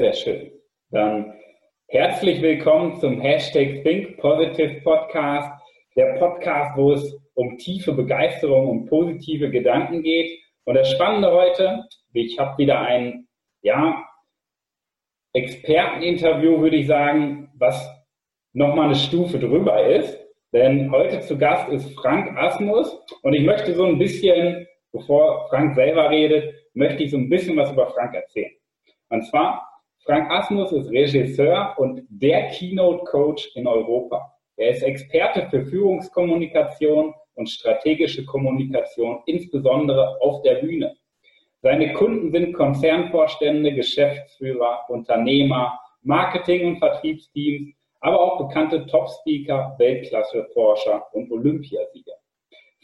Sehr, schön. Dann herzlich willkommen zum Hashtag Think Positive Podcast, der Podcast, wo es um tiefe Begeisterung und positive Gedanken geht. Und das Spannende heute, ich habe wieder ein, ja, Experteninterview, würde ich sagen, was nochmal eine Stufe drüber ist. Denn heute zu Gast ist Frank Asmus und ich möchte so ein bisschen, bevor Frank selber redet, möchte ich so ein bisschen was über Frank erzählen. Und zwar, Frank Asmus ist Regisseur und der Keynote Coach in Europa. Er ist Experte für Führungskommunikation und strategische Kommunikation, insbesondere auf der Bühne. Seine Kunden sind Konzernvorstände, Geschäftsführer, Unternehmer, Marketing- und Vertriebsteams, aber auch bekannte Top-Speaker, Weltklasse-Forscher und Olympiasieger.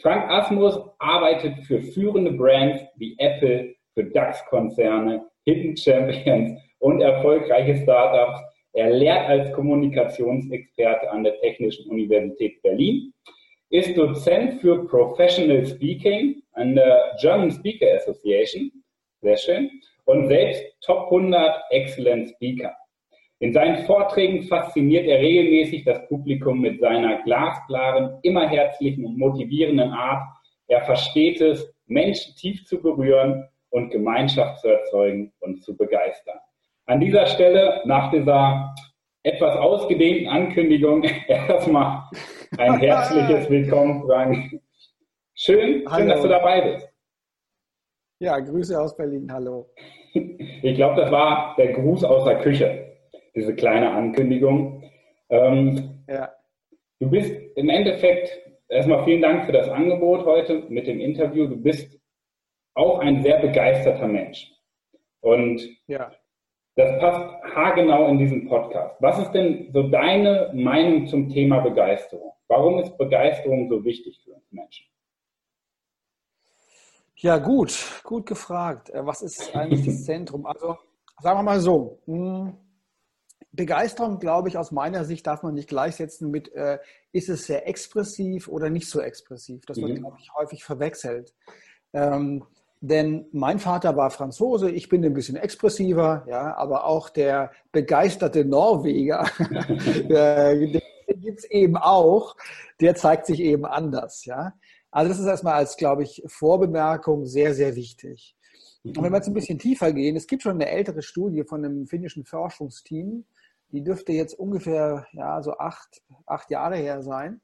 Frank Asmus arbeitet für führende Brands wie Apple, für DAX-Konzerne, Hidden Champions und erfolgreiche Startups. Er lehrt als Kommunikationsexperte an der Technischen Universität Berlin, ist Dozent für Professional Speaking an der German Speaker Association, sehr schön, und selbst Top 100 Excellent Speaker. In seinen Vorträgen fasziniert er regelmäßig das Publikum mit seiner glasklaren, immer herzlichen und motivierenden Art. Er versteht es, Menschen tief zu berühren und Gemeinschaft zu erzeugen und zu begeistern. An dieser Stelle, nach dieser etwas ausgedehnten Ankündigung, erstmal ein herzliches Willkommen, Frank. Schön, schön, dass du dabei bist. Ja, Grüße aus Berlin, hallo. Ich glaube, das war der Gruß aus der Küche diese kleine Ankündigung. Ähm, ja. Du bist im Endeffekt, erstmal vielen Dank für das Angebot heute mit dem Interview. Du bist auch ein sehr begeisterter Mensch. Und ja. Das passt haargenau in diesen Podcast. Was ist denn so deine Meinung zum Thema Begeisterung? Warum ist Begeisterung so wichtig für uns Menschen? Ja, gut, gut gefragt. Äh, was ist eigentlich das Zentrum? Also, sagen wir mal so. Hm, Begeisterung, glaube ich, aus meiner Sicht darf man nicht gleichsetzen mit, äh, ist es sehr expressiv oder nicht so expressiv. Das wird, mhm. glaube ich, häufig verwechselt. Ähm, denn mein Vater war Franzose, ich bin ein bisschen expressiver, ja, aber auch der begeisterte Norweger, den gibt es eben auch, der zeigt sich eben anders, ja. Also das ist erstmal als, glaube ich, Vorbemerkung sehr, sehr wichtig. Und wenn wir jetzt ein bisschen tiefer gehen, es gibt schon eine ältere Studie von einem finnischen Forschungsteam, die dürfte jetzt ungefähr ja, so acht, acht Jahre her sein.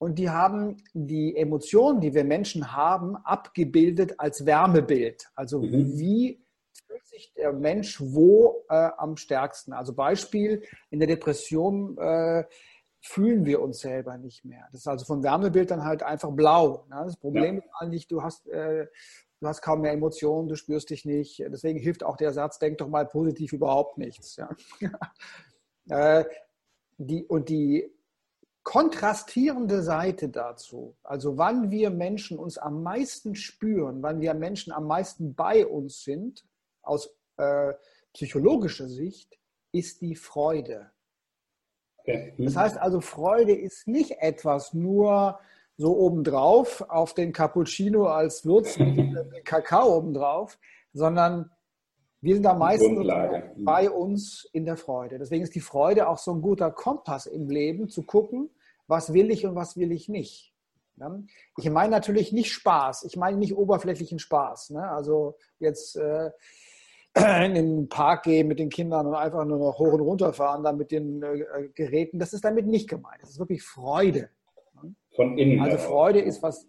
Und die haben die Emotionen, die wir Menschen haben, abgebildet als Wärmebild. Also mhm. wie fühlt sich der Mensch wo äh, am stärksten? Also Beispiel, in der Depression äh, fühlen wir uns selber nicht mehr. Das ist also vom Wärmebild dann halt einfach blau. Ne? Das Problem ja. ist eigentlich, du hast, äh, du hast kaum mehr Emotionen, du spürst dich nicht. Deswegen hilft auch der Satz, denk doch mal positiv überhaupt nichts. Ja? Äh, die, und die kontrastierende Seite dazu, also wann wir Menschen uns am meisten spüren, wann wir Menschen am meisten bei uns sind, aus äh, psychologischer Sicht, ist die Freude. Okay. Das heißt also, Freude ist nicht etwas nur so obendrauf auf den Cappuccino als Würz mit Kakao obendrauf, sondern wir sind am meisten bei uns in der Freude. Deswegen ist die Freude auch so ein guter Kompass im Leben, zu gucken, was will ich und was will ich nicht. Ich meine natürlich nicht Spaß, ich meine nicht oberflächlichen Spaß. Ne? Also jetzt äh, in den Park gehen mit den Kindern und einfach nur noch hoch und runter fahren, dann mit den äh, Geräten, das ist damit nicht gemeint. Das ist wirklich Freude. Von innen. Also Freude ist was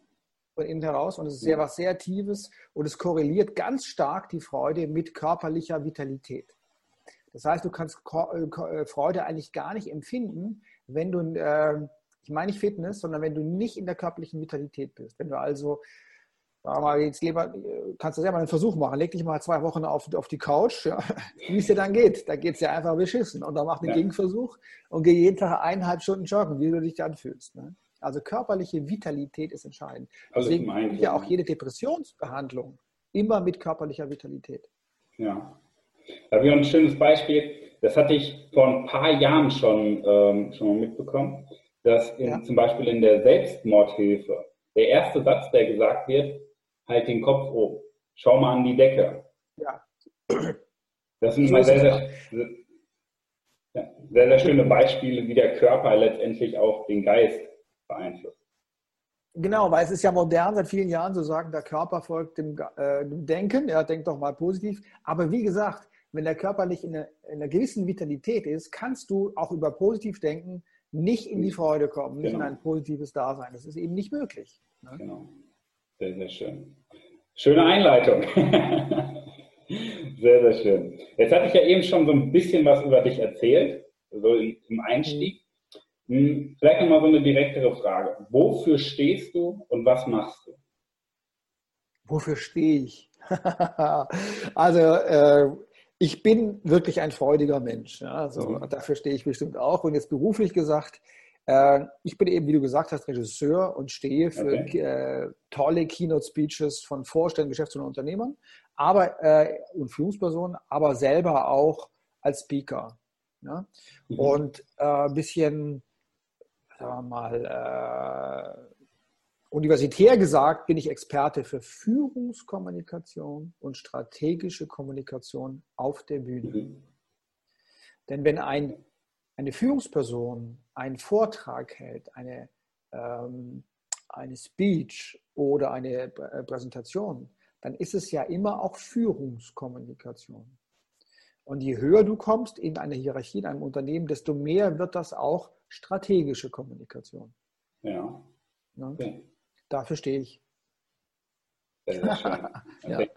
von innen heraus und es ist sehr was sehr Tiefes und es korreliert ganz stark die Freude mit körperlicher Vitalität. Das heißt, du kannst äh, äh, Freude eigentlich gar nicht empfinden, wenn du, äh, ich meine nicht Fitness, sondern wenn du nicht in der körperlichen Vitalität bist. Wenn du also, mal, jetzt lieber, kannst du selber einen Versuch machen, leg dich mal zwei Wochen auf, auf die Couch, ja, wie es dir dann geht. Da geht es dir einfach beschissen. Und dann mach einen ja. Gegenversuch und geh jeden Tag eineinhalb Stunden joggen, wie du dich dann fühlst. Ne? Also körperliche Vitalität ist entscheidend. Also Deswegen ist ja auch jede Depressionsbehandlung immer mit körperlicher Vitalität. Ja. Da habe ich ein schönes Beispiel. Das hatte ich vor ein paar Jahren schon, ähm, schon mal mitbekommen, dass in, ja. zum Beispiel in der Selbstmordhilfe der erste Satz, der gesagt wird, halt den Kopf oben, schau mal an die Decke. Ja. Das sind sehr, sehr, sehr, sehr, sehr schöne Beispiele, wie der Körper letztendlich auch den Geist beeinflusst. Genau, weil es ist ja modern seit vielen Jahren zu sagen, der Körper folgt dem, äh, dem Denken, er denkt doch mal positiv. Aber wie gesagt, wenn der Körper nicht in einer, in einer, gewissen Vitalität ist, kannst du auch über positiv denken nicht in die Freude kommen, nicht genau. in ein positives Dasein. Das ist eben nicht möglich. Ne? Genau. Sehr, sehr schön. Schöne Einleitung. sehr, sehr schön. Jetzt hatte ich ja eben schon so ein bisschen was über dich erzählt, so im Einstieg. Hm, vielleicht nochmal so eine direktere Frage. Wofür stehst du und was machst du? Wofür stehe ich? also, äh, ich bin wirklich ein freudiger Mensch. Ja, also, mhm. Dafür stehe ich bestimmt auch. Und jetzt beruflich gesagt, äh, ich bin eben, wie du gesagt hast, Regisseur und stehe für okay. äh, tolle Keynote-Speeches von Vorständen, Geschäftsführern und Unternehmern aber, äh, und Führungspersonen, aber selber auch als Speaker. Ja? Mhm. Und ein äh, bisschen, sagen mal, äh, Universitär gesagt bin ich Experte für Führungskommunikation und strategische Kommunikation auf der Bühne. Mhm. Denn wenn ein, eine Führungsperson einen Vortrag hält, eine, ähm, eine Speech oder eine äh, Präsentation, dann ist es ja immer auch Führungskommunikation. Und je höher du kommst in einer Hierarchie in einem Unternehmen, desto mehr wird das auch strategische Kommunikation. Ja. Okay. Dafür stehe ich. Okay. ja.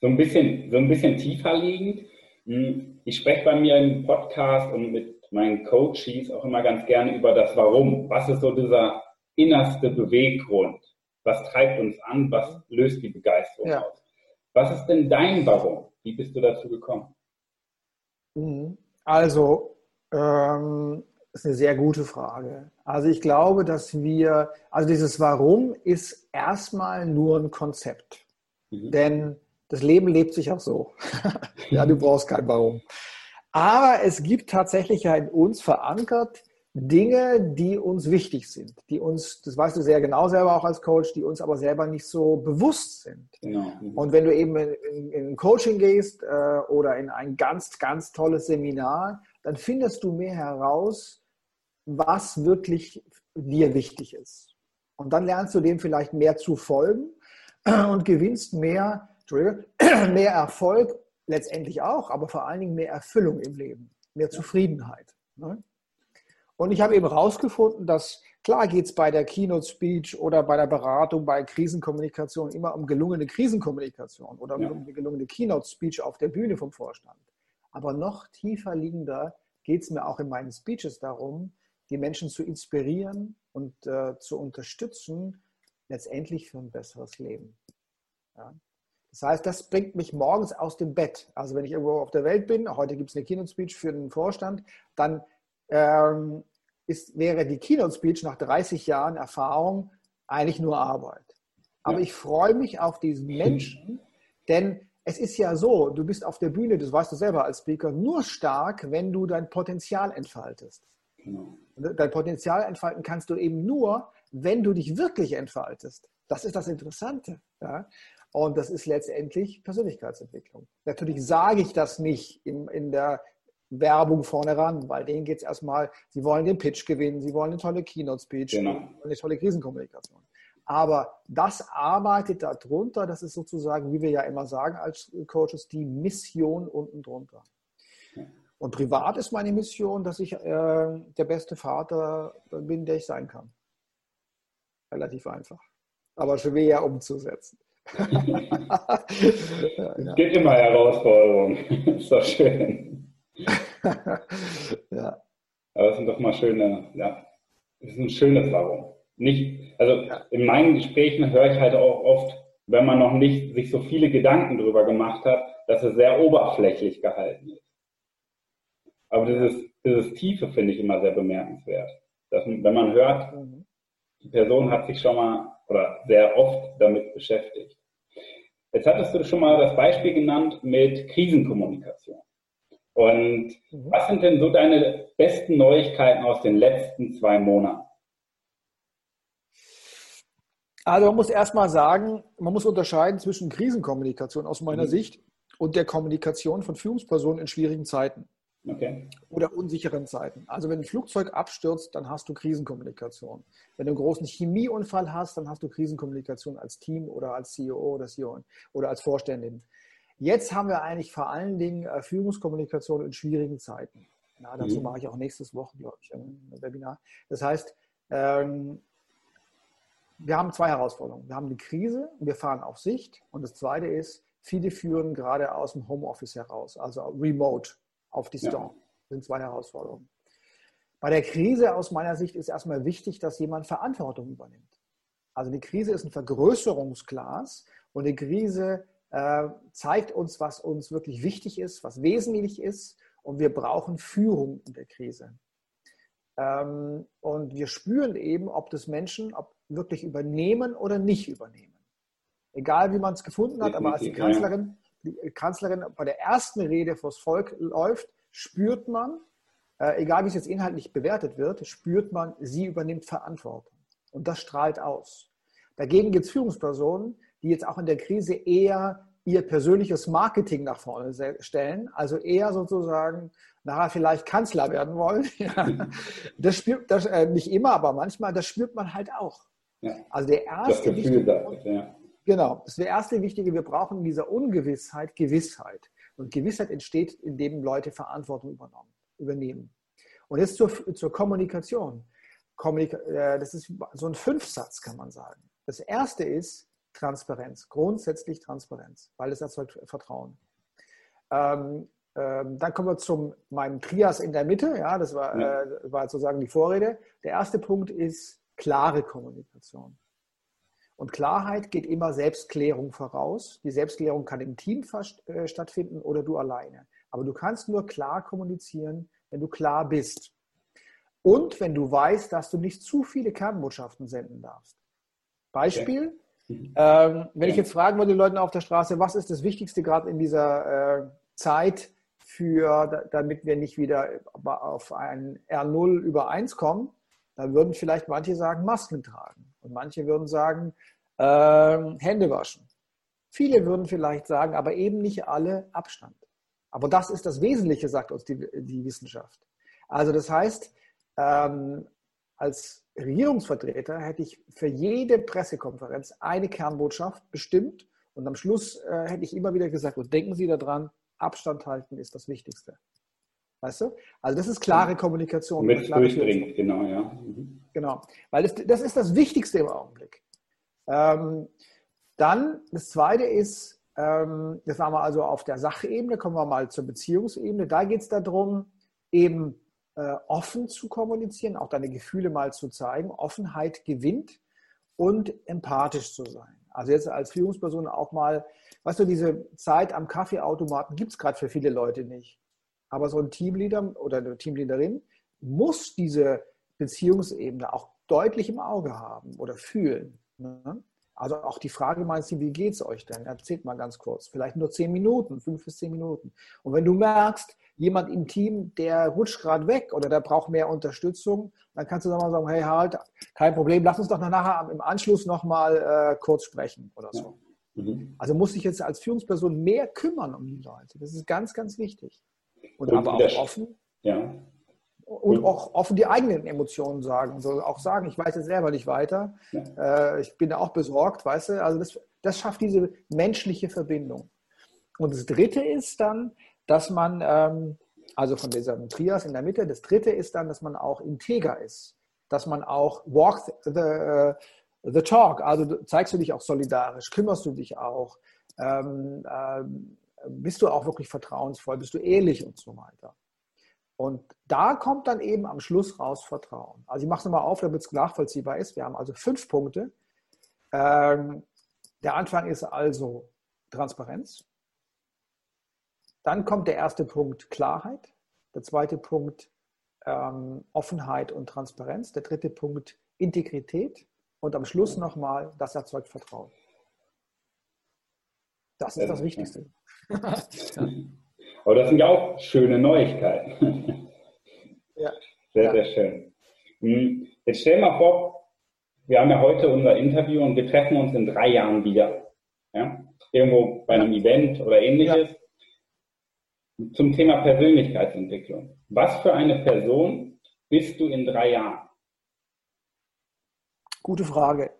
so, ein bisschen, so ein bisschen tiefer liegend. Hm, ich spreche bei mir im Podcast und mit meinen Coaches auch immer ganz gerne über das Warum. Was ist so dieser innerste Beweggrund? Was treibt uns an? Was löst die Begeisterung ja. aus? Was ist denn dein Warum? Wie bist du dazu gekommen? Mhm. Also, ähm, das ist eine sehr gute Frage. Also ich glaube, dass wir, also dieses Warum ist erstmal nur ein Konzept. Mhm. Denn das Leben lebt sich auch so. ja, du brauchst kein Warum. Aber es gibt tatsächlich ja in uns verankert Dinge, die uns wichtig sind, die uns, das weißt du sehr genau selber auch als Coach, die uns aber selber nicht so bewusst sind. Genau. Und wenn du eben in, in, in Coaching gehst äh, oder in ein ganz, ganz tolles Seminar, dann findest du mehr heraus, was wirklich dir wichtig ist. Und dann lernst du dem vielleicht mehr zu folgen und gewinnst mehr, mehr Erfolg, letztendlich auch, aber vor allen Dingen mehr Erfüllung im Leben, mehr Zufriedenheit. Ne? Und ich habe eben herausgefunden, dass klar geht es bei der Keynote-Speech oder bei der Beratung, bei Krisenkommunikation immer um gelungene Krisenkommunikation oder ja. um die gelungene Keynote-Speech auf der Bühne vom Vorstand. Aber noch tiefer liegender geht es mir auch in meinen Speeches darum, die Menschen zu inspirieren und äh, zu unterstützen, letztendlich für ein besseres Leben. Ja. Das heißt, das bringt mich morgens aus dem Bett. Also wenn ich irgendwo auf der Welt bin, heute gibt es eine Keynote-Speech für den Vorstand, dann ähm, ist, wäre die Keynote-Speech nach 30 Jahren Erfahrung eigentlich nur Arbeit. Aber ja. ich freue mich auf diesen Menschen, denn es ist ja so, du bist auf der Bühne, das weißt du selber als Speaker, nur stark, wenn du dein Potenzial entfaltest. Genau. Dein Potenzial entfalten kannst du eben nur, wenn du dich wirklich entfaltest. Das ist das Interessante. Ja? Und das ist letztendlich Persönlichkeitsentwicklung. Natürlich sage ich das nicht in, in der Werbung vorne ran, weil denen geht es erstmal, sie wollen den Pitch gewinnen, sie wollen eine tolle Keynote-Speech, genau. eine tolle Krisenkommunikation. Aber das arbeitet darunter, das ist sozusagen, wie wir ja immer sagen als Coaches, die Mission unten drunter. Und privat ist meine Mission, dass ich äh, der beste Vater bin, der ich sein kann. Relativ einfach. Aber schwer umzusetzen. es gibt immer Herausforderungen. ist doch schön. ja. Aber es sind doch mal schöne, ja, es ist ein schönes Warum. Nicht, also in meinen Gesprächen höre ich halt auch oft, wenn man noch nicht sich so viele Gedanken darüber gemacht hat, dass es sehr oberflächlich gehalten ist. Aber dieses, dieses Tiefe finde ich immer sehr bemerkenswert. Dass, wenn man hört, mhm. die Person hat sich schon mal oder sehr oft damit beschäftigt. Jetzt hattest du schon mal das Beispiel genannt mit Krisenkommunikation. Und mhm. was sind denn so deine besten Neuigkeiten aus den letzten zwei Monaten? Also man muss erstmal sagen, man muss unterscheiden zwischen Krisenkommunikation aus meiner mhm. Sicht und der Kommunikation von Führungspersonen in schwierigen Zeiten. Okay. Oder unsicheren Zeiten. Also wenn ein Flugzeug abstürzt, dann hast du Krisenkommunikation. Wenn du einen großen Chemieunfall hast, dann hast du Krisenkommunikation als Team oder als CEO oder CEO oder als Vorständin. Jetzt haben wir eigentlich vor allen Dingen äh, Führungskommunikation in schwierigen Zeiten. Ja, dazu mhm. mache ich auch nächstes Woche, glaube ich, ein Webinar. Das heißt, ähm, wir haben zwei Herausforderungen. Wir haben die Krise und wir fahren auf Sicht. Und das zweite ist, viele führen gerade aus dem Homeoffice heraus, also remote auf Distanz. Ja. Das sind zwei Herausforderungen. Bei der Krise aus meiner Sicht ist erstmal wichtig, dass jemand Verantwortung übernimmt. Also die Krise ist ein Vergrößerungsglas und die Krise äh, zeigt uns, was uns wirklich wichtig ist, was wesentlich ist und wir brauchen Führung in der Krise. Ähm, und wir spüren eben, ob das Menschen ob wirklich übernehmen oder nicht übernehmen. Egal, wie man es gefunden hat, aber als die Kanzlerin die Kanzlerin bei der ersten Rede vors Volk läuft, spürt man, äh, egal wie es jetzt inhaltlich bewertet wird, spürt man, sie übernimmt Verantwortung. Und das strahlt aus. Dagegen gibt es Führungspersonen, die jetzt auch in der Krise eher ihr persönliches Marketing nach vorne stellen, also eher sozusagen nachher vielleicht Kanzler werden wollen. Das spürt das, äh, nicht immer, aber manchmal, das spürt man halt auch. Ja. Also der erste das Gefühl, ja. Genau, das ist der erste Wichtige. Wir brauchen in dieser Ungewissheit Gewissheit. Und Gewissheit entsteht, indem Leute Verantwortung übernehmen. Und jetzt zur, zur Kommunikation. Kommunika äh, das ist so ein Fünfsatz, kann man sagen. Das erste ist Transparenz, grundsätzlich Transparenz, weil es erzeugt Vertrauen. Ähm, ähm, dann kommen wir zu meinem Trias in der Mitte. Ja, das war, ja. Äh, war sozusagen die Vorrede. Der erste Punkt ist klare Kommunikation. Und Klarheit geht immer Selbstklärung voraus. Die Selbstklärung kann im Team äh, stattfinden oder du alleine. Aber du kannst nur klar kommunizieren, wenn du klar bist. Und wenn du weißt, dass du nicht zu viele Kernbotschaften senden darfst. Beispiel, okay. ähm, wenn ich jetzt fragen würde, die Leute auf der Straße, was ist das Wichtigste gerade in dieser äh, Zeit, für, damit wir nicht wieder auf ein R0 über 1 kommen, dann würden vielleicht manche sagen, Masken tragen. Und manche würden sagen, äh, Hände waschen. Viele würden vielleicht sagen, aber eben nicht alle Abstand. Aber das ist das Wesentliche, sagt uns die, die Wissenschaft. Also das heißt, ähm, als Regierungsvertreter hätte ich für jede Pressekonferenz eine Kernbotschaft bestimmt und am Schluss äh, hätte ich immer wieder gesagt, und denken Sie daran, Abstand halten ist das Wichtigste. Weißt du? Also das ist klare Kommunikation. Mit durchdringend, genau, ja. Mhm. Genau, weil das, das ist das Wichtigste im Augenblick. Ähm, dann das Zweite ist, ähm, das waren wir also auf der Sachebene, kommen wir mal zur Beziehungsebene. Da geht es darum, eben äh, offen zu kommunizieren, auch deine Gefühle mal zu zeigen. Offenheit gewinnt und empathisch zu sein. Also jetzt als Führungsperson auch mal, weißt du, diese Zeit am Kaffeeautomaten gibt es gerade für viele Leute nicht. Aber so ein Teamleader oder eine Teamleaderin muss diese Beziehungsebene auch deutlich im Auge haben oder fühlen. Ne? Also auch die Frage meinst du, wie geht es euch denn? Erzählt mal ganz kurz. Vielleicht nur zehn Minuten, fünf bis zehn Minuten. Und wenn du merkst, jemand im Team, der rutscht gerade weg oder der braucht mehr Unterstützung, dann kannst du dann mal sagen, hey Harald, kein Problem, lass uns doch nachher im Anschluss nochmal äh, kurz sprechen oder so. Mhm. Also muss ich jetzt als Führungsperson mehr kümmern um die Leute. Das ist ganz, ganz wichtig. Und, und aber auch offen. Ja. Und auch offen die eigenen Emotionen sagen. Also auch sagen, ich weiß jetzt selber nicht weiter. Ja. Äh, ich bin da auch besorgt, weißt du. Also das, das schafft diese menschliche Verbindung. Und das Dritte ist dann, dass man, ähm, also von diesem Trias in der Mitte, das Dritte ist dann, dass man auch integer ist. Dass man auch walk the, uh, the talk, also zeigst du dich auch solidarisch, kümmerst du dich auch, ähm, ähm, bist du auch wirklich vertrauensvoll, bist du ehrlich und so weiter. Und da kommt dann eben am Schluss raus Vertrauen. Also ich mache es nochmal auf, damit es nachvollziehbar ist. Wir haben also fünf Punkte. Ähm, der Anfang ist also Transparenz. Dann kommt der erste Punkt Klarheit. Der zweite Punkt ähm, Offenheit und Transparenz. Der dritte Punkt Integrität. Und am Schluss nochmal, das erzeugt Vertrauen. Das ist das Wichtigste. Aber das sind ja auch schöne Neuigkeiten. Ja. Sehr, sehr schön. Hm, jetzt stell mal vor, wir haben ja heute unser Interview und wir treffen uns in drei Jahren wieder. Ja? Irgendwo bei einem Event oder ähnliches. Ja. zum Thema Persönlichkeitsentwicklung. Was für eine Person bist du in drei Jahren? Gute Frage.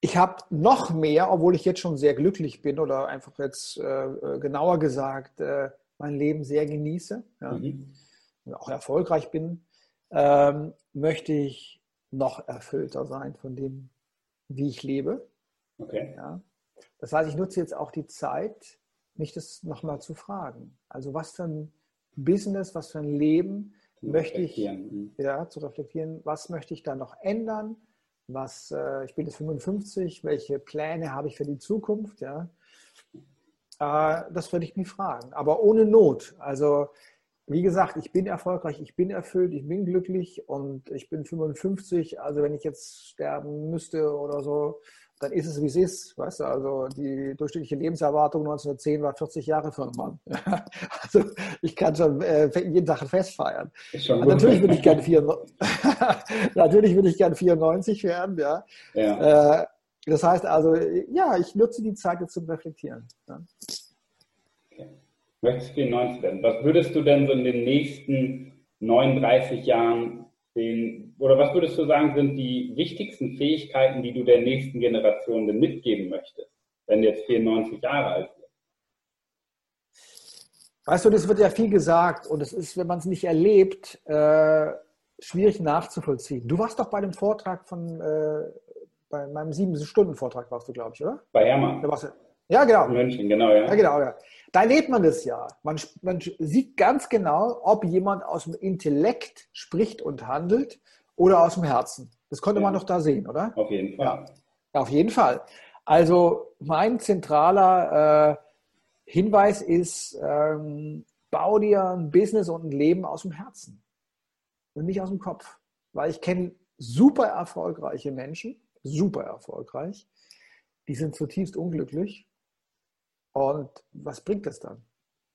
Ich habe noch mehr, obwohl ich jetzt schon sehr glücklich bin oder einfach jetzt äh, äh genauer gesagt äh, mein Leben sehr genieße ja, mhm. und auch erfolgreich bin, ähm, möchte ich noch erfüllter sein von dem, wie ich lebe. Okay. Ja. Das heißt, ich nutze jetzt auch die Zeit, mich das nochmal zu fragen. Also was für ein Business, was für ein Leben möchte ich, mhm. ja, zu reflektieren, was möchte ich da noch ändern? Was, äh, ich bin jetzt 55, welche Pläne habe ich für die Zukunft? Ja? Äh, das würde ich mich fragen, aber ohne Not. Also wie gesagt, ich bin erfolgreich, ich bin erfüllt, ich bin glücklich und ich bin 55. Also wenn ich jetzt sterben müsste oder so, dann ist es, wie es ist. Weißt du, also die durchschnittliche Lebenserwartung 1910 war 40 Jahre für einen Mann. also ich kann schon äh, jeden Tag ein Fest feiern. Natürlich würde ich gerne 94, natürlich würde ich gern 94 werden. Ja. ja. Äh, das heißt also, ja, ich nutze die Zeit jetzt zum Reflektieren. Ja. Okay. Möchtest 94 werden? Was würdest du denn so in den nächsten 39 Jahren den, oder was würdest du sagen, sind die wichtigsten Fähigkeiten, die du der nächsten Generation denn mitgeben möchtest, wenn du jetzt 94 Jahre alt bist? Weißt du, das wird ja viel gesagt und es ist, wenn man es nicht erlebt, äh, schwierig nachzuvollziehen. Du warst doch bei dem Vortrag von, äh, bei meinem sieben-Stunden-Vortrag warst du, glaube ich, oder? Bei Hermann. Ja, genau. In München, genau, ja. Ja, genau, ja. Da erlebt man das ja. Man, man sieht ganz genau, ob jemand aus dem Intellekt spricht und handelt oder aus dem Herzen. Das konnte ja. man doch da sehen, oder? Auf jeden Fall. Ja, auf jeden Fall. Also mein zentraler äh, Hinweis ist, ähm, bau dir ein Business und ein Leben aus dem Herzen und nicht aus dem Kopf. Weil ich kenne super erfolgreiche Menschen, super erfolgreich, die sind zutiefst unglücklich und was bringt das dann?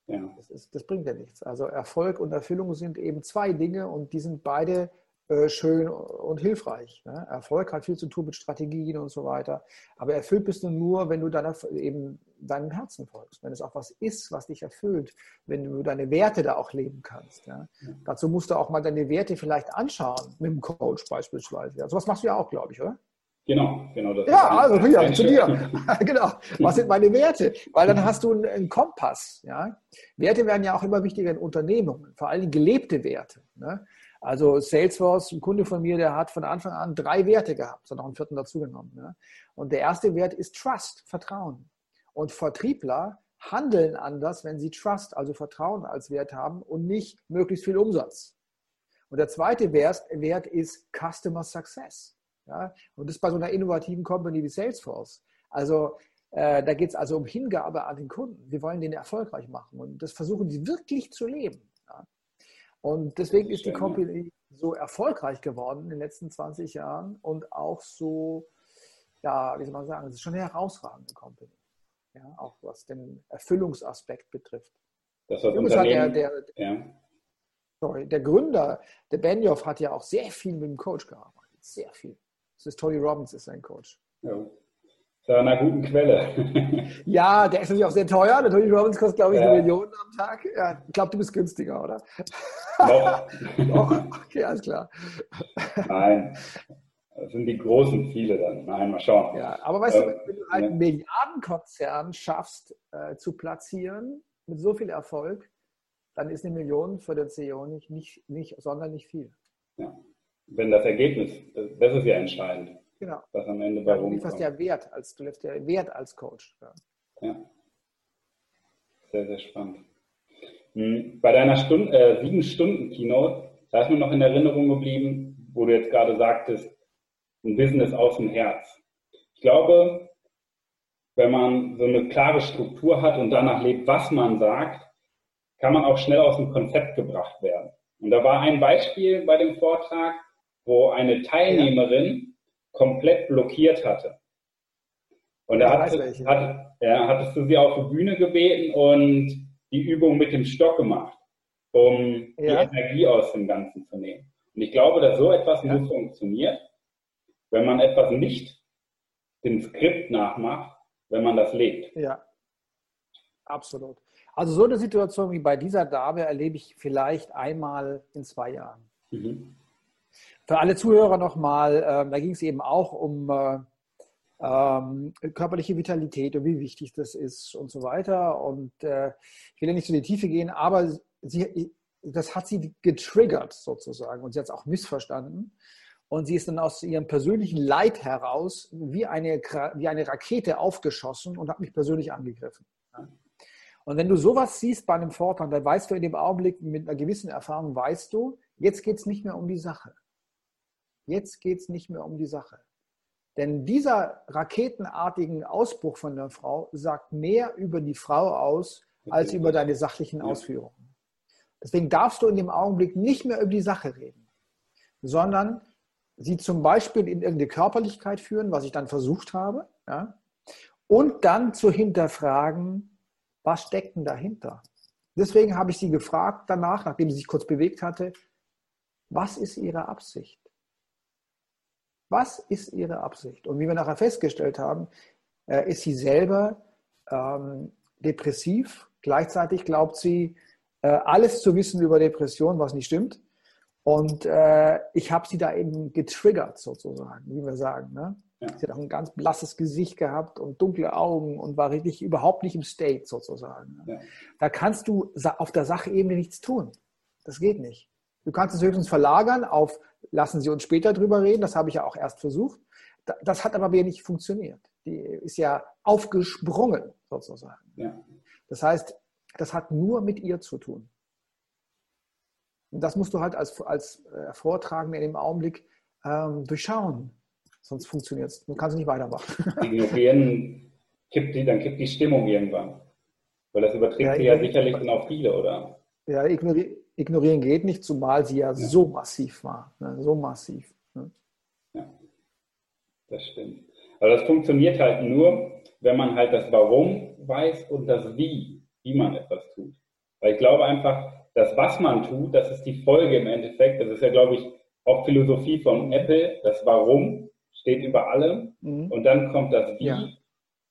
Ja. Das, ist, das, bringt ja nichts. Also Erfolg und Erfüllung sind eben zwei Dinge und die sind beide äh, schön und hilfreich. Ne? Erfolg hat viel zu tun mit Strategien und so weiter. Aber erfüllt bist du nur, wenn du deiner, eben deinem Herzen folgst, wenn es auch was ist, was dich erfüllt, wenn du deine Werte da auch leben kannst. Ja? Ja. Dazu musst du auch mal deine Werte vielleicht anschauen, mit dem Coach beispielsweise. Also was machst du ja auch, glaube ich, oder? Genau, genau. Das ja, also hier, zu dir. genau. Was sind meine Werte? Weil dann hast du einen, Kompass. Ja? Werte werden ja auch immer wichtiger in Unternehmungen, vor allem gelebte Werte. Ne? Also Salesforce, ein Kunde von mir, der hat von Anfang an drei Werte gehabt, hat noch einen vierten dazugenommen. Ne? Und der erste Wert ist Trust, Vertrauen. Und Vertriebler handeln anders, wenn sie Trust, also Vertrauen als Wert haben und nicht möglichst viel Umsatz. Und der zweite Wert ist Customer Success. Ja? Und das bei so einer innovativen Company wie Salesforce. Also äh, da geht es also um Hingabe an den Kunden. Wir wollen den erfolgreich machen und das versuchen sie wirklich zu leben. Ja? Und deswegen ist die Company so erfolgreich geworden in den letzten 20 Jahren und auch so, ja, wie soll man sagen, es ist schon eine herausragende Company. Ja, auch was den Erfüllungsaspekt betrifft. Das hat Unternehmen, der, der, ja. sorry, der Gründer, der Benioff, hat ja auch sehr viel mit dem Coach gearbeitet. Sehr viel. Das ist Tony Robbins, ist sein Coach. Ja. Zu einer guten Quelle. ja, der ist natürlich auch sehr teuer. Der Tony Robbins kostet, glaube ich, ja. eine Million am Tag. Ja, ich glaube, du bist günstiger, oder? Noch. Noch? Okay, alles klar. Nein. Das sind die großen Ziele dann. Nein, mal schauen. Ja, aber weißt ähm, du, wenn du einen ja. Milliardenkonzern schaffst äh, zu platzieren mit so viel Erfolg, dann ist eine Million für den CEO nicht, nicht, nicht sonderlich viel. Ja wenn das Ergebnis, das ist ja entscheidend. Genau. Was am Ende warum. Ja, du lieferst ja Wert als, du lieferst ja Wert als Coach. Ja. ja. Sehr, sehr spannend. Hm, bei deiner Stunde, äh, sieben Stunden Keynote, da ist mir noch in Erinnerung geblieben, wo du jetzt gerade sagtest, ein Business aus dem Herz. Ich glaube, wenn man so eine klare Struktur hat und danach lebt, was man sagt, kann man auch schnell aus dem Konzept gebracht werden. Und da war ein Beispiel bei dem Vortrag, wo eine Teilnehmerin komplett blockiert hatte. Und da hat, hat, ja, hattest du sie auf die Bühne gebeten und die Übung mit dem Stock gemacht, um ja. die Energie aus dem Ganzen zu nehmen. Und ich glaube, dass so etwas ja. nur funktioniert, wenn man etwas nicht dem Skript nachmacht, wenn man das lebt. Ja, absolut. Also so eine Situation wie bei dieser Dame erlebe ich vielleicht einmal in zwei Jahren. Mhm. Für alle Zuhörer nochmal, äh, da ging es eben auch um äh, ähm, körperliche Vitalität und wie wichtig das ist und so weiter. Und äh, ich will ja nicht so in die Tiefe gehen, aber sie, das hat sie getriggert sozusagen und sie hat es auch missverstanden. Und sie ist dann aus ihrem persönlichen Leid heraus wie eine, wie eine Rakete aufgeschossen und hat mich persönlich angegriffen. Und wenn du sowas siehst bei einem Vortrag, dann weißt du in dem Augenblick mit einer gewissen Erfahrung, weißt du, jetzt geht es nicht mehr um die Sache. Jetzt geht es nicht mehr um die Sache. Denn dieser raketenartigen Ausbruch von der Frau sagt mehr über die Frau aus, als über deine sachlichen Ausführungen. Deswegen darfst du in dem Augenblick nicht mehr über die Sache reden, sondern sie zum Beispiel in irgendeine Körperlichkeit führen, was ich dann versucht habe, ja, und dann zu hinterfragen, was steckt denn dahinter? Deswegen habe ich sie gefragt danach, nachdem sie sich kurz bewegt hatte, was ist ihre Absicht? Was ist ihre Absicht? Und wie wir nachher festgestellt haben, äh, ist sie selber ähm, depressiv. Gleichzeitig glaubt sie, äh, alles zu wissen über Depression, was nicht stimmt. Und äh, ich habe sie da eben getriggert, sozusagen, wie wir sagen. Ne? Ja. Sie hat auch ein ganz blasses Gesicht gehabt und dunkle Augen und war richtig überhaupt nicht im State, sozusagen. Ne? Ja. Da kannst du auf der Sachebene nichts tun. Das geht nicht. Du kannst es höchstens verlagern auf, lassen Sie uns später drüber reden, das habe ich ja auch erst versucht. Das hat aber wenig funktioniert. Die ist ja aufgesprungen, sozusagen. Ja. Das heißt, das hat nur mit ihr zu tun. Und das musst du halt als, als äh, Vortragender in dem Augenblick ähm, durchschauen. Sonst funktioniert es. Du kannst nicht weitermachen. Ignorieren, kippt die, dann kippt die Stimmung irgendwann. Weil das überträgt ja, sie ja sicherlich dann auf viele, oder? Ja, ignorieren ignorieren geht nicht, zumal sie ja, ja. so massiv war. Ne? So massiv. Ne? Ja, das stimmt. Aber das funktioniert halt nur, wenn man halt das Warum weiß und das Wie, wie man etwas tut. Weil ich glaube einfach, das, was man tut, das ist die Folge im Endeffekt. Das ist ja, glaube ich, auch Philosophie von Apple. Das Warum steht über allem. Mhm. Und dann kommt das Wie, ja.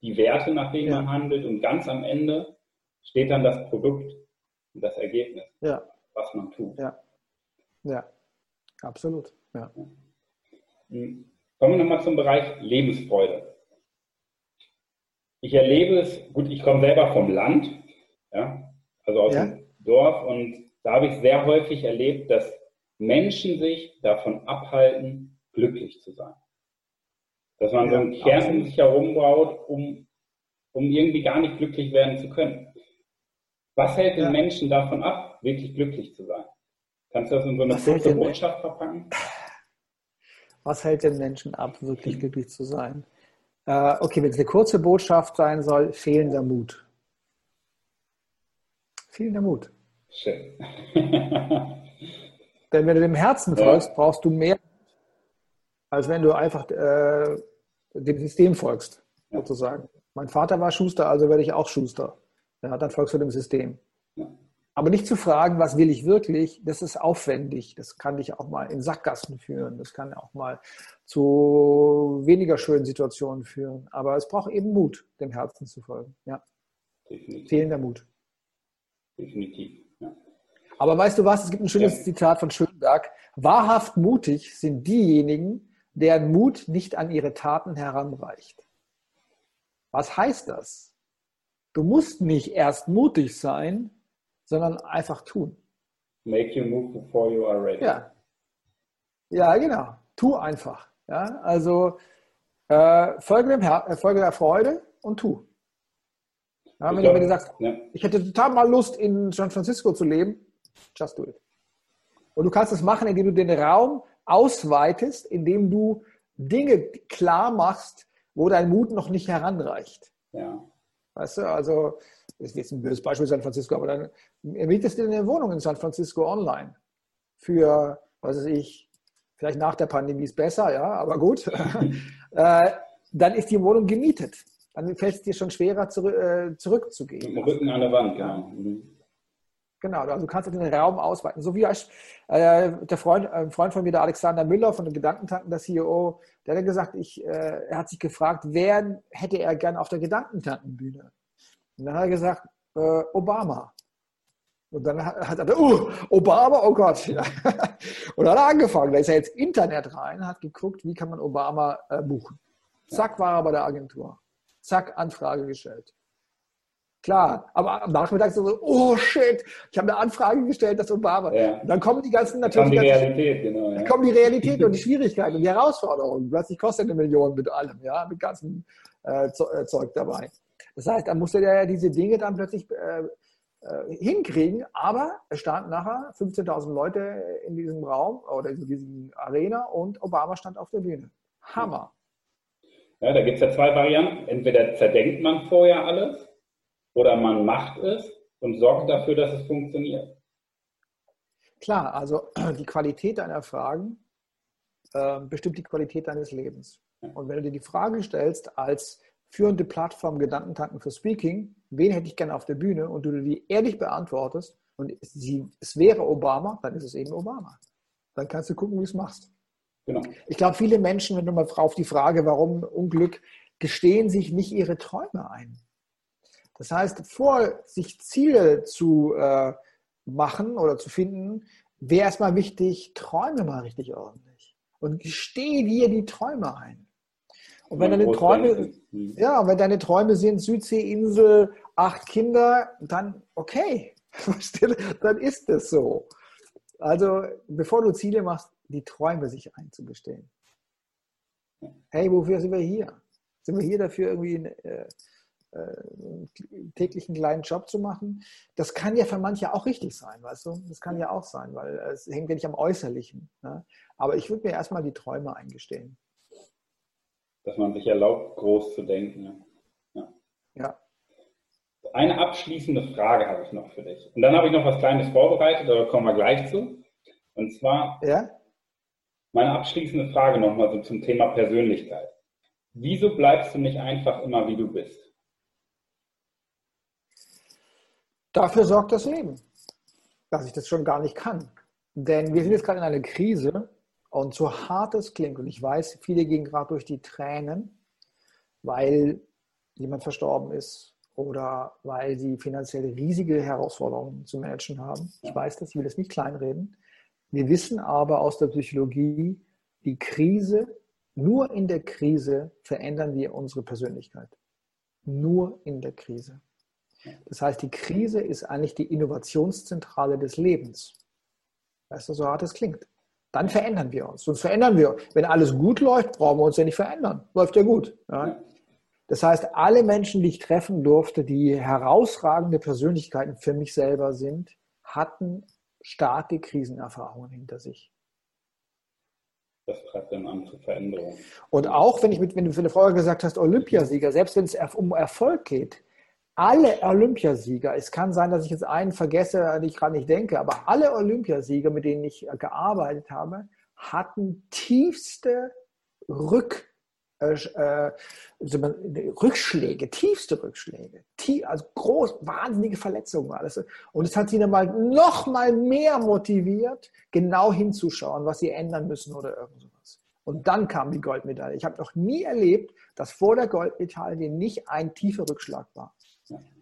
die Werte, nach denen ja. man handelt. Und ganz am Ende steht dann das Produkt und das Ergebnis. Ja was man tut. Ja, ja. absolut. Ja. Hm. Kommen wir nochmal zum Bereich Lebensfreude. Ich erlebe es, gut, ich komme selber vom Land, ja, also aus ja. dem Dorf und da habe ich sehr häufig erlebt, dass Menschen sich davon abhalten, glücklich zu sein. Dass man ja, so einen Kern um sich herum baut, um, um irgendwie gar nicht glücklich werden zu können. Was hält den Menschen davon ab, wirklich glücklich zu sein. Kannst du das in so eine kurze Botschaft verpacken? Was hält den Menschen ab, wirklich glücklich zu sein? Äh, okay, wenn es eine kurze Botschaft sein soll, fehlender Mut. Fehlender Mut. Schön. Denn wenn du dem Herzen folgst, ja. brauchst du mehr, als wenn du einfach äh, dem System folgst, ja. sozusagen. Mein Vater war Schuster, also werde ich auch Schuster. Ja, dann folgst du dem System. Aber nicht zu fragen, was will ich wirklich, das ist aufwendig. Das kann dich auch mal in Sackgassen führen. Das kann auch mal zu weniger schönen Situationen führen. Aber es braucht eben Mut, dem Herzen zu folgen. Ja. Definitiv. Fehlender Mut. Definitiv. Ja. Aber weißt du was? Es gibt ein schönes ja. Zitat von Schönberg. Wahrhaft mutig sind diejenigen, deren Mut nicht an ihre Taten heranreicht. Was heißt das? Du musst nicht erst mutig sein, sondern einfach tun. Make you move before you are ready. Ja, ja genau. Tu einfach. Ja, also äh, folge, dem Her äh, folge der Freude und tu. Ja, wenn, glaub, du, wenn, du, sagst, ja. ich hätte total mal Lust, in San Francisco zu leben, just do it. Und du kannst es machen, indem du den Raum ausweitest, indem du Dinge klar machst, wo dein Mut noch nicht heranreicht. Ja. Weißt du, also das ist jetzt ein böses Beispiel San Francisco, aber dann mietest du eine Wohnung in San Francisco online für, was weiß ich, vielleicht nach der Pandemie ist besser, ja, aber gut. äh, dann ist die Wohnung gemietet. Dann fällt es dir schon schwerer, zurück, äh, zurückzugehen. Mit dem Rücken an der Wand, ja. Mhm. Genau, also du kannst den Raum ausweiten. So wie äh, der Freund, ein Freund von mir, der Alexander Müller von den Gedankentanken, der CEO, der hat gesagt, ich, äh, er hat sich gefragt, wer hätte er gern auf der Gedankentankenbühne? Und dann hat er gesagt, äh, Obama. Und dann hat er, uh, Obama, oh Gott. Und dann hat er angefangen, da ist er ins Internet rein, hat geguckt, wie kann man Obama äh, buchen. Zack, war er bei der Agentur. Zack, Anfrage gestellt. Klar, aber am Nachmittag so, oh shit, ich habe eine Anfrage gestellt, das Obama. Ja. dann kommen die ganzen natürlich. Dann kommt die Realität, genau. Ja. Dann kommen die Realität und die Schwierigkeiten und die Herausforderungen. Plötzlich kostet eine Million mit allem, ja, mit ganzem äh, äh Zeug dabei. Das heißt, da musste der diese Dinge dann plötzlich äh, äh, hinkriegen, aber es standen nachher 15.000 Leute in diesem Raum oder in diesem Arena und Obama stand auf der Bühne. Hammer. Ja, da gibt es ja zwei Varianten. Entweder zerdenkt man vorher alles oder man macht es und sorgt dafür, dass es funktioniert. Klar, also die Qualität deiner Fragen äh, bestimmt die Qualität deines Lebens. Und wenn du dir die Frage stellst, als führende Plattform Gedankentanken für Speaking, wen hätte ich gerne auf der Bühne und du die ehrlich beantwortest und sie, es wäre Obama, dann ist es eben Obama. Dann kannst du gucken, wie du es machst. Genau. Ich glaube, viele Menschen, wenn du mal auf die Frage, warum Unglück, gestehen sich nicht ihre Träume ein. Das heißt, vor sich Ziele zu äh, machen oder zu finden, wäre erstmal wichtig, träume mal richtig ordentlich und gestehe dir die Träume ein. Und wenn deine Träume, ja, wenn deine Träume sind Südseeinsel, acht Kinder, dann okay, dann ist es so. Also bevor du Ziele machst, die Träume sich einzugestehen. Hey, wofür sind wir hier? Sind wir hier dafür, irgendwie äh, äh, täglichen kleinen Job zu machen. Das kann ja für manche auch richtig sein, weißt du? Das kann ja auch sein, weil es hängt ja nicht am Äußerlichen. Ne? Aber ich würde mir erstmal die Träume eingestehen. Dass man sich erlaubt, groß zu denken. Ja. ja. Eine abschließende Frage habe ich noch für dich. Und dann habe ich noch was Kleines vorbereitet, aber kommen wir gleich zu. Und zwar ja? meine abschließende Frage nochmal so zum Thema Persönlichkeit. Wieso bleibst du nicht einfach immer, wie du bist? Dafür sorgt das Leben, dass ich das schon gar nicht kann. Denn wir sind jetzt gerade in einer Krise und so hart es klingt, und ich weiß, viele gehen gerade durch die Tränen, weil jemand verstorben ist oder weil sie finanziell riesige Herausforderungen zu managen haben. Ich weiß das, ich will das nicht kleinreden. Wir wissen aber aus der Psychologie, die Krise, nur in der Krise verändern wir unsere Persönlichkeit. Nur in der Krise. Das heißt, die Krise ist eigentlich die Innovationszentrale des Lebens. Weißt du, so hart es klingt. Dann verändern wir uns. Sonst verändern wir. Wenn alles gut läuft, brauchen wir uns ja nicht verändern. Läuft ja gut. Ja? Das heißt, alle Menschen, die ich treffen durfte, die herausragende Persönlichkeiten für mich selber sind, hatten starke Krisenerfahrungen hinter sich. Das treibt dann an zur Veränderung. Und auch, wenn ich mit, wenn du für eine Frage gesagt hast, Olympiasieger, selbst wenn es um Erfolg geht, alle Olympiasieger, es kann sein, dass ich jetzt einen vergesse, an den ich gerade nicht denke, aber alle Olympiasieger, mit denen ich gearbeitet habe, hatten tiefste Rück, äh, äh Rückschläge, tiefste Rückschläge, tief, also groß, wahnsinnige Verletzungen alles. Und es hat sie dann mal noch mal mehr motiviert, genau hinzuschauen, was sie ändern müssen oder irgend sowas. Und dann kam die Goldmedaille. Ich habe noch nie erlebt, dass vor der Goldmedaille nicht ein tiefer Rückschlag war.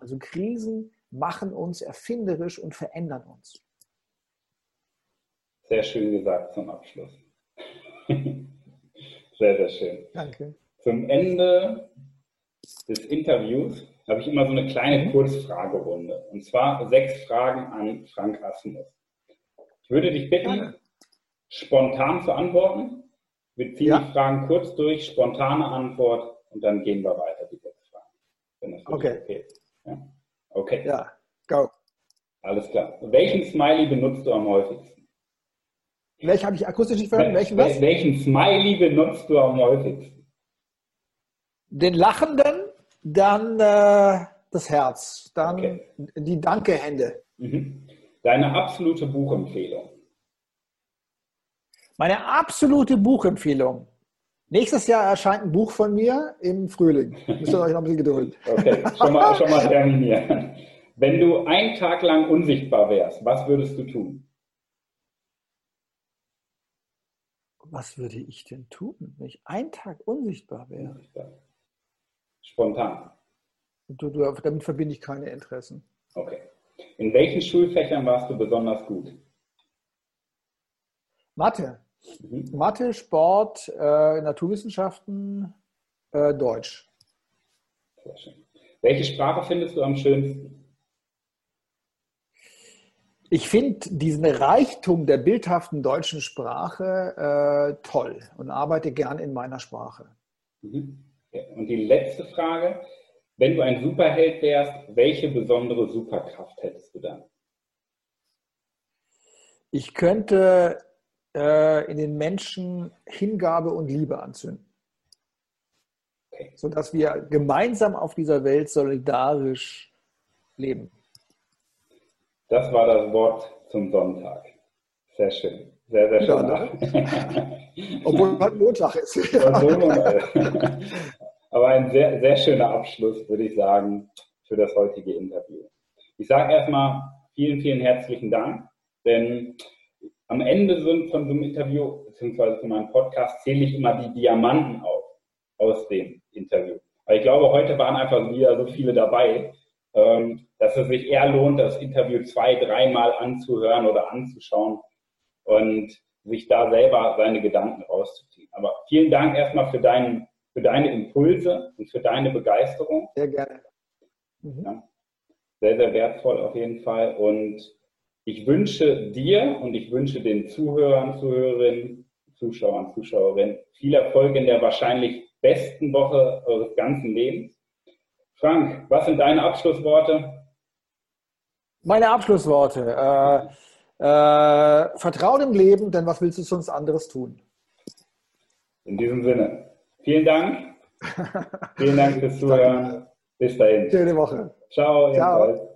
Also Krisen machen uns erfinderisch und verändern uns. Sehr schön gesagt zum Abschluss. sehr, sehr schön. Danke. Zum Ende des Interviews habe ich immer so eine kleine mhm. Kurzfragerunde. Und zwar sechs Fragen an Frank Asmus. Ich würde dich bitten, ja. spontan zu antworten. Wir ziehen ja. die Fragen kurz durch, spontane Antwort und dann gehen wir weiter, die wenn das okay. okay ist. Ja. Okay. Ja, go. Alles klar. Welchen Smiley benutzt du am häufigsten? Welchen habe ich akustisch nicht verstanden? Welchen, was? Welchen Smiley benutzt du am häufigsten? Den lachenden, dann äh, das Herz, dann okay. die Danke-Hände. Mhm. Deine absolute Buchempfehlung? Meine absolute Buchempfehlung. Nächstes Jahr erscheint ein Buch von mir im Frühling. Müsst ihr euch noch ein bisschen gedulden. Okay, schon mal, schon mal terminieren. Wenn du einen Tag lang unsichtbar wärst, was würdest du tun? Was würde ich denn tun, wenn ich einen Tag unsichtbar wäre? Spontan. Du, du, damit verbinde ich keine Interessen. Okay. In welchen Schulfächern warst du besonders gut? Mathe. Mhm. Mathe, Sport, äh, Naturwissenschaften, äh, Deutsch. Sehr schön. Welche Sprache findest du am schönsten? Ich finde diesen Reichtum der bildhaften deutschen Sprache äh, toll und arbeite gern in meiner Sprache. Mhm. Und die letzte Frage, wenn du ein Superheld wärst, welche besondere Superkraft hättest du dann? Ich könnte äh, in den Menschen Hingabe und Liebe anzünden. Okay. Sodass wir gemeinsam auf dieser Welt solidarisch leben. Das war das Wort zum Sonntag. Sehr schön. Sehr, sehr schön. Ja, ne? Obwohl heute Montag ist. Aber ein sehr, sehr schöner Abschluss, würde ich sagen, für das heutige Interview. Ich sage erstmal vielen, vielen herzlichen Dank, denn am Ende von so einem Interview, beziehungsweise von meinem Podcast, zähle ich immer die Diamanten auf aus dem Interview. Aber ich glaube, heute waren einfach wieder so viele dabei, ähm, dass es sich eher lohnt, das Interview zwei, dreimal anzuhören oder anzuschauen und sich da selber seine Gedanken rauszuziehen. Aber vielen Dank erstmal für, deinen, für deine Impulse und für deine Begeisterung. Sehr gerne. Mhm. Ja, sehr, sehr wertvoll auf jeden Fall. Und ich wünsche dir und ich wünsche den Zuhörern, Zuhörerinnen, Zuschauern, Zuschauerinnen viel Erfolg in der wahrscheinlich besten Woche eures ganzen Lebens. Frank, was sind deine Abschlussworte? Meine Abschlussworte. Äh, äh, Vertrauen im Leben, denn was willst du sonst anderes tun? In diesem Sinne. Vielen Dank. Vielen Dank fürs Zuhören. Bis dahin. Schöne Woche. Ciao. Ciao.